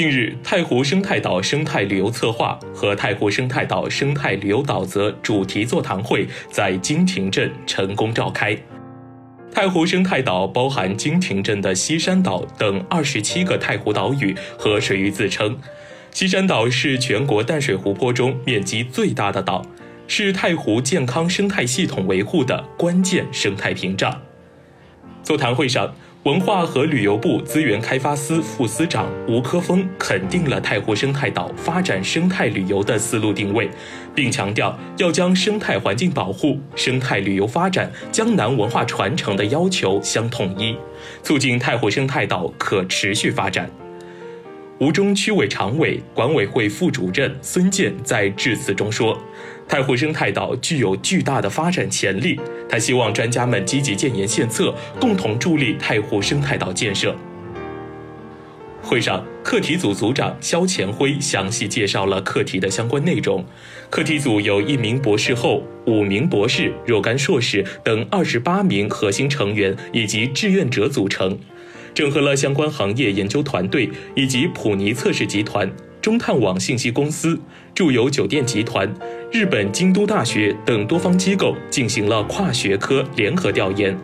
近日，太湖生态岛生态旅游策划和太湖生态岛生态旅游岛则主题座谈会在金亭镇成功召开。太湖生态岛包含金亭镇的西山岛等二十七个太湖岛屿和水域自称。西山岛是全国淡水湖泊中面积最大的岛，是太湖健康生态系统维护的关键生态屏障。座谈会上。文化和旅游部资源开发司副司长吴科峰肯定了太湖生态岛发展生态旅游的思路定位，并强调要将生态环境保护、生态旅游发展、江南文化传承的要求相统一，促进太湖生态岛可持续发展。吴中区委常委、管委会副主任孙健在致辞中说。太湖生态岛具有巨大的发展潜力，他希望专家们积极建言献策，共同助力太湖生态岛建设。会上，课题组组长肖前辉详细介绍了课题的相关内容。课题组由一名博士后、五名博士、若干硕士等二十八名核心成员以及志愿者组成，整合了相关行业研究团队以及普尼测试集团。中探网信息公司、住友酒店集团、日本京都大学等多方机构进行了跨学科联合调研。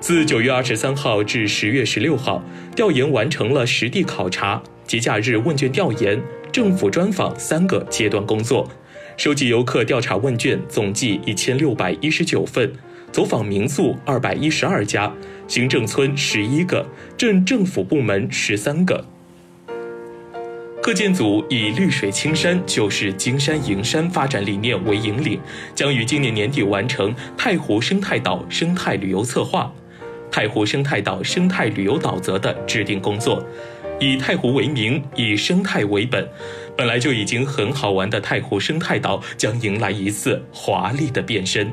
自九月二十三号至十月十六号，调研完成了实地考察、节假日问卷调研、政府专访三个阶段工作，收集游客调查问卷总计一千六百一十九份，走访民宿二百一十二家，行政村十一个，镇政府部门十三个。课建组以“绿水青山就是金山银山”发展理念为引领，将于今年年底完成太湖生态岛生态旅游策划、太湖生态岛生态旅游导则的制定工作。以太湖为名，以生态为本，本来就已经很好玩的太湖生态岛将迎来一次华丽的变身。